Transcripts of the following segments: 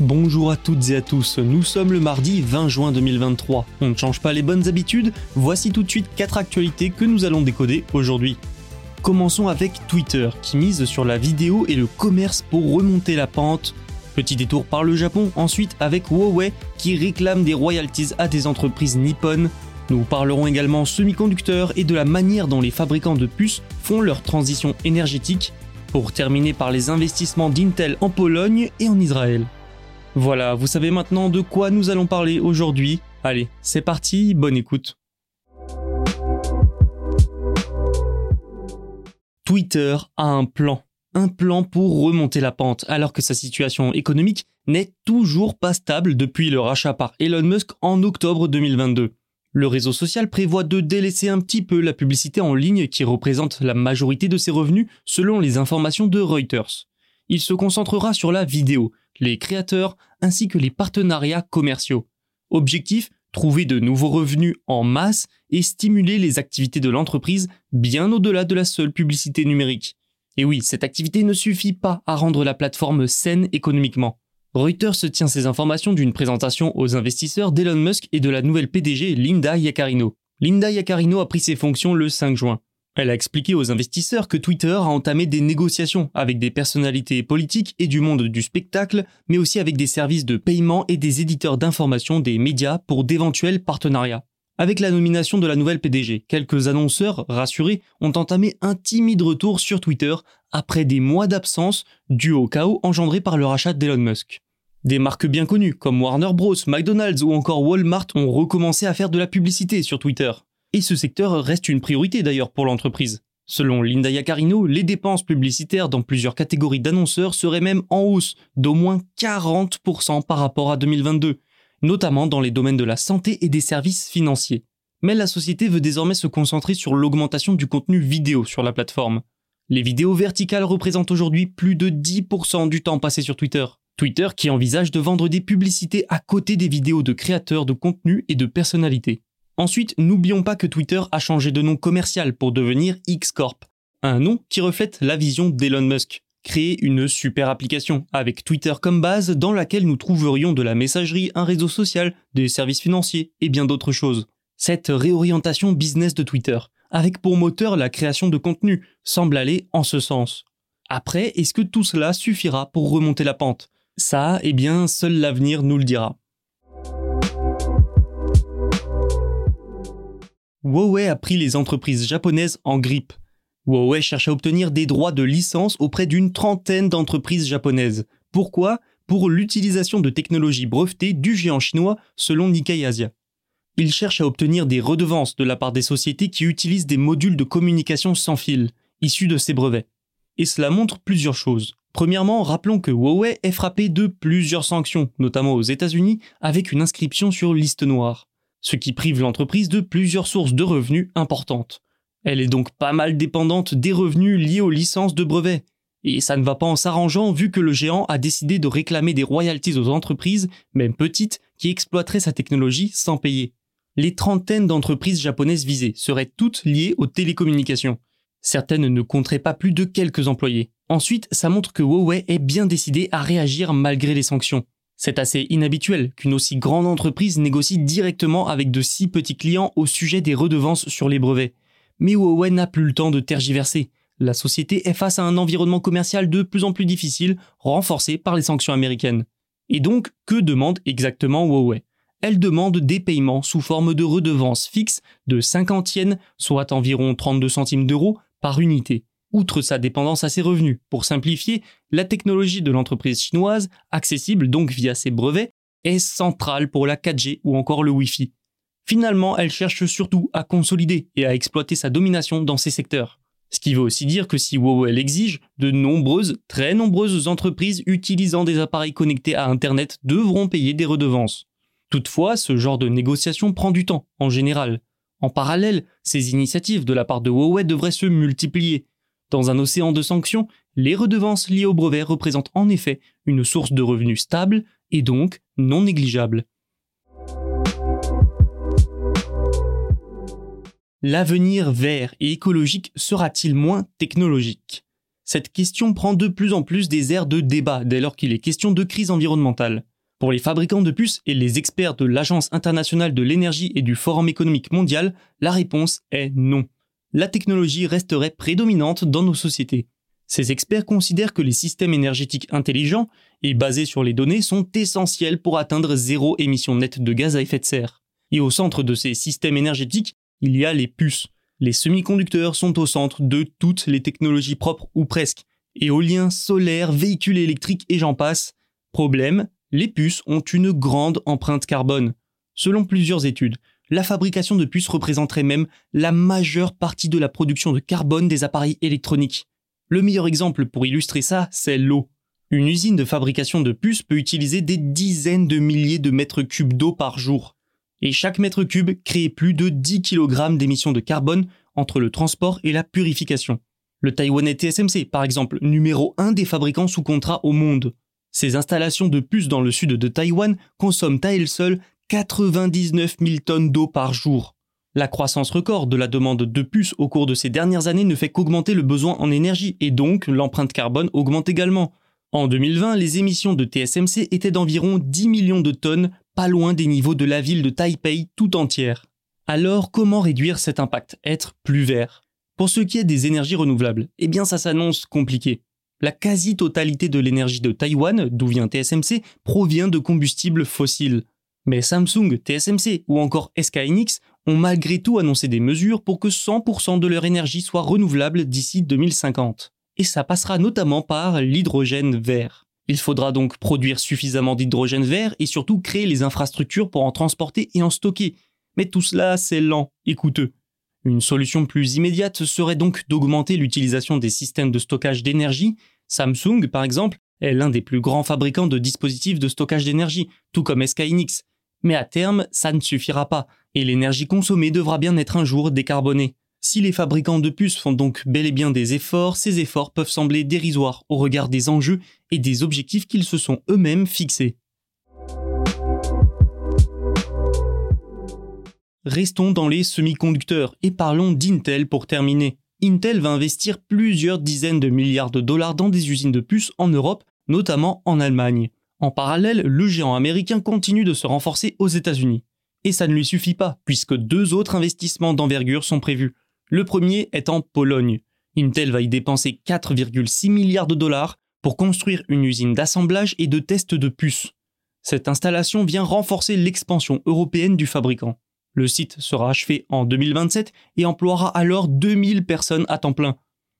Bonjour à toutes et à tous, nous sommes le mardi 20 juin 2023. On ne change pas les bonnes habitudes, voici tout de suite 4 actualités que nous allons décoder aujourd'hui. Commençons avec Twitter, qui mise sur la vidéo et le commerce pour remonter la pente. Petit détour par le Japon, ensuite avec Huawei, qui réclame des royalties à des entreprises nippones. Nous parlerons également semi-conducteurs et de la manière dont les fabricants de puces font leur transition énergétique, pour terminer par les investissements d'Intel en Pologne et en Israël. Voilà, vous savez maintenant de quoi nous allons parler aujourd'hui. Allez, c'est parti, bonne écoute. Twitter a un plan. Un plan pour remonter la pente, alors que sa situation économique n'est toujours pas stable depuis le rachat par Elon Musk en octobre 2022. Le réseau social prévoit de délaisser un petit peu la publicité en ligne qui représente la majorité de ses revenus selon les informations de Reuters. Il se concentrera sur la vidéo, les créateurs ainsi que les partenariats commerciaux. Objectif trouver de nouveaux revenus en masse et stimuler les activités de l'entreprise bien au-delà de la seule publicité numérique. Et oui, cette activité ne suffit pas à rendre la plateforme saine économiquement. Reuters se tient ces informations d'une présentation aux investisseurs d'Elon Musk et de la nouvelle PDG Linda Yaccarino. Linda Yaccarino a pris ses fonctions le 5 juin. Elle a expliqué aux investisseurs que Twitter a entamé des négociations avec des personnalités politiques et du monde du spectacle, mais aussi avec des services de paiement et des éditeurs d'information des médias pour d'éventuels partenariats. Avec la nomination de la nouvelle PDG, quelques annonceurs rassurés ont entamé un timide retour sur Twitter après des mois d'absence dû au chaos engendré par le rachat d'Elon Musk. Des marques bien connues comme Warner Bros, McDonald's ou encore Walmart ont recommencé à faire de la publicité sur Twitter. Et ce secteur reste une priorité d'ailleurs pour l'entreprise. Selon Linda Yaccarino, les dépenses publicitaires dans plusieurs catégories d'annonceurs seraient même en hausse d'au moins 40% par rapport à 2022, notamment dans les domaines de la santé et des services financiers. Mais la société veut désormais se concentrer sur l'augmentation du contenu vidéo sur la plateforme. Les vidéos verticales représentent aujourd'hui plus de 10% du temps passé sur Twitter. Twitter qui envisage de vendre des publicités à côté des vidéos de créateurs de contenu et de personnalités. Ensuite, n'oublions pas que Twitter a changé de nom commercial pour devenir X Corp, un nom qui reflète la vision d'Elon Musk. Créer une super application avec Twitter comme base dans laquelle nous trouverions de la messagerie, un réseau social, des services financiers et bien d'autres choses. Cette réorientation business de Twitter, avec pour moteur la création de contenu, semble aller en ce sens. Après, est-ce que tout cela suffira pour remonter la pente? Ça, eh bien, seul l'avenir nous le dira. Huawei a pris les entreprises japonaises en grippe. Huawei cherche à obtenir des droits de licence auprès d'une trentaine d'entreprises japonaises. Pourquoi? Pour l'utilisation de technologies brevetées du géant chinois selon Nikkei Asia. Il cherche à obtenir des redevances de la part des sociétés qui utilisent des modules de communication sans fil, issus de ces brevets. Et cela montre plusieurs choses. Premièrement, rappelons que Huawei est frappé de plusieurs sanctions, notamment aux États-Unis, avec une inscription sur liste noire ce qui prive l'entreprise de plusieurs sources de revenus importantes. Elle est donc pas mal dépendante des revenus liés aux licences de brevets. Et ça ne va pas en s'arrangeant vu que le géant a décidé de réclamer des royalties aux entreprises, même petites, qui exploiteraient sa technologie sans payer. Les trentaines d'entreprises japonaises visées seraient toutes liées aux télécommunications. Certaines ne compteraient pas plus de quelques employés. Ensuite, ça montre que Huawei est bien décidé à réagir malgré les sanctions. C'est assez inhabituel qu'une aussi grande entreprise négocie directement avec de si petits clients au sujet des redevances sur les brevets. Mais Huawei n'a plus le temps de tergiverser. la société est face à un environnement commercial de plus en plus difficile, renforcé par les sanctions américaines. Et donc, que demande exactement Huawei? Elle demande des paiements sous forme de redevances fixes de 50 yens, soit environ 32 centimes d'euros, par unité. Outre sa dépendance à ses revenus, pour simplifier, la technologie de l'entreprise chinoise, accessible donc via ses brevets, est centrale pour la 4G ou encore le Wi-Fi. Finalement, elle cherche surtout à consolider et à exploiter sa domination dans ces secteurs. Ce qui veut aussi dire que si Huawei l'exige, de nombreuses, très nombreuses entreprises utilisant des appareils connectés à Internet devront payer des redevances. Toutefois, ce genre de négociation prend du temps, en général. En parallèle, ces initiatives de la part de Huawei devraient se multiplier. Dans un océan de sanctions, les redevances liées au brevet représentent en effet une source de revenus stable et donc non négligeable. L'avenir vert et écologique sera-t-il moins technologique? Cette question prend de plus en plus des airs de débat dès lors qu'il est question de crise environnementale. Pour les fabricants de puces et les experts de l'Agence internationale de l'énergie et du Forum économique mondial, la réponse est non. La technologie resterait prédominante dans nos sociétés. Ces experts considèrent que les systèmes énergétiques intelligents et basés sur les données sont essentiels pour atteindre zéro émission nette de gaz à effet de serre. Et au centre de ces systèmes énergétiques, il y a les puces. Les semi-conducteurs sont au centre de toutes les technologies propres ou presque. Éoliens, solaires, véhicules électriques et j'en passe. Problème, les puces ont une grande empreinte carbone. Selon plusieurs études, la fabrication de puces représenterait même la majeure partie de la production de carbone des appareils électroniques. Le meilleur exemple pour illustrer ça, c'est l'eau. Une usine de fabrication de puces peut utiliser des dizaines de milliers de mètres cubes d'eau par jour et chaque mètre cube crée plus de 10 kg d'émissions de carbone entre le transport et la purification. Le Taïwanais TSMC, par exemple, numéro 1 des fabricants sous contrat au monde. Ces installations de puces dans le sud de Taïwan consomment à elles seules 99 000 tonnes d'eau par jour. La croissance record de la demande de puces au cours de ces dernières années ne fait qu'augmenter le besoin en énergie et donc l'empreinte carbone augmente également. En 2020, les émissions de TSMC étaient d'environ 10 millions de tonnes pas loin des niveaux de la ville de Taipei tout entière. Alors comment réduire cet impact, être plus vert? Pour ce qui est des énergies renouvelables, eh bien ça s'annonce compliqué. La quasi-totalité de l'énergie de Taïwan, d'où vient TSMC, provient de combustibles fossiles. Mais Samsung, TSMC ou encore SK Hynix ont malgré tout annoncé des mesures pour que 100% de leur énergie soit renouvelable d'ici 2050. Et ça passera notamment par l'hydrogène vert. Il faudra donc produire suffisamment d'hydrogène vert et surtout créer les infrastructures pour en transporter et en stocker. Mais tout cela, c'est lent et coûteux. Une solution plus immédiate serait donc d'augmenter l'utilisation des systèmes de stockage d'énergie. Samsung, par exemple, est l'un des plus grands fabricants de dispositifs de stockage d'énergie, tout comme SK Hynix. Mais à terme, ça ne suffira pas, et l'énergie consommée devra bien être un jour décarbonée. Si les fabricants de puces font donc bel et bien des efforts, ces efforts peuvent sembler dérisoires au regard des enjeux et des objectifs qu'ils se sont eux-mêmes fixés. Restons dans les semi-conducteurs et parlons d'Intel pour terminer. Intel va investir plusieurs dizaines de milliards de dollars dans des usines de puces en Europe, notamment en Allemagne. En parallèle, le géant américain continue de se renforcer aux États-Unis. Et ça ne lui suffit pas, puisque deux autres investissements d'envergure sont prévus. Le premier est en Pologne. Intel va y dépenser 4,6 milliards de dollars pour construire une usine d'assemblage et de test de puces. Cette installation vient renforcer l'expansion européenne du fabricant. Le site sera achevé en 2027 et emploiera alors 2000 personnes à temps plein.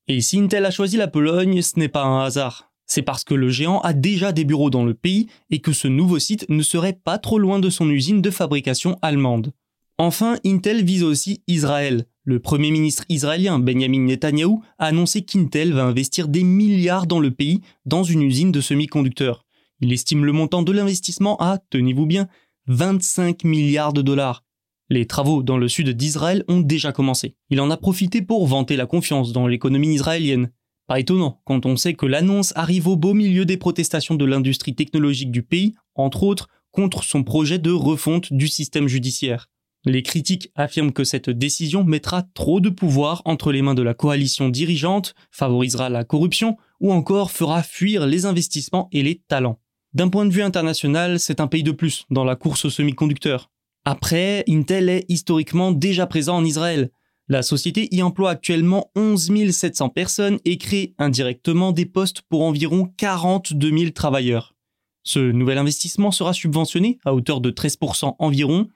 Et si Intel a choisi la Pologne, ce n'est pas un hasard. C'est parce que le géant a déjà des bureaux dans le pays et que ce nouveau site ne serait pas trop loin de son usine de fabrication allemande. Enfin, Intel vise aussi Israël. Le Premier ministre israélien Benjamin Netanyahou a annoncé qu'Intel va investir des milliards dans le pays dans une usine de semi-conducteurs. Il estime le montant de l'investissement à, tenez-vous bien, 25 milliards de dollars. Les travaux dans le sud d'Israël ont déjà commencé. Il en a profité pour vanter la confiance dans l'économie israélienne. Pas étonnant quand on sait que l'annonce arrive au beau milieu des protestations de l'industrie technologique du pays, entre autres contre son projet de refonte du système judiciaire. Les critiques affirment que cette décision mettra trop de pouvoir entre les mains de la coalition dirigeante, favorisera la corruption ou encore fera fuir les investissements et les talents. D'un point de vue international, c'est un pays de plus dans la course aux semi-conducteurs. Après, Intel est historiquement déjà présent en Israël. La société y emploie actuellement 11 700 personnes et crée indirectement des postes pour environ 42 000 travailleurs. Ce nouvel investissement sera subventionné à hauteur de 13% environ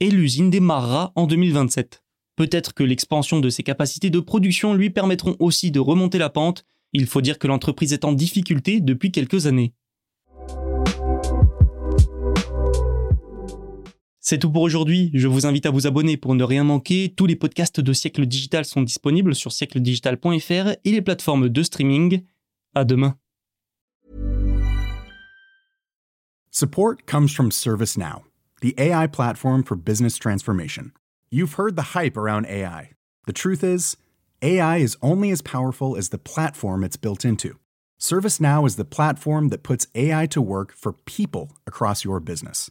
et l'usine démarrera en 2027. Peut-être que l'expansion de ses capacités de production lui permettront aussi de remonter la pente. Il faut dire que l'entreprise est en difficulté depuis quelques années. C'est tout pour aujourd'hui. Je vous invite à vous abonner pour ne rien manquer. Tous les podcasts de Siècle Digital sont disponibles sur siècledigital.fr et les plateformes de streaming. À demain. Support comes from ServiceNow, the AI platform for business transformation. You've heard the hype around AI. The truth is, AI is only as powerful as the platform it's built into. ServiceNow is the platform that puts AI to work for people across your business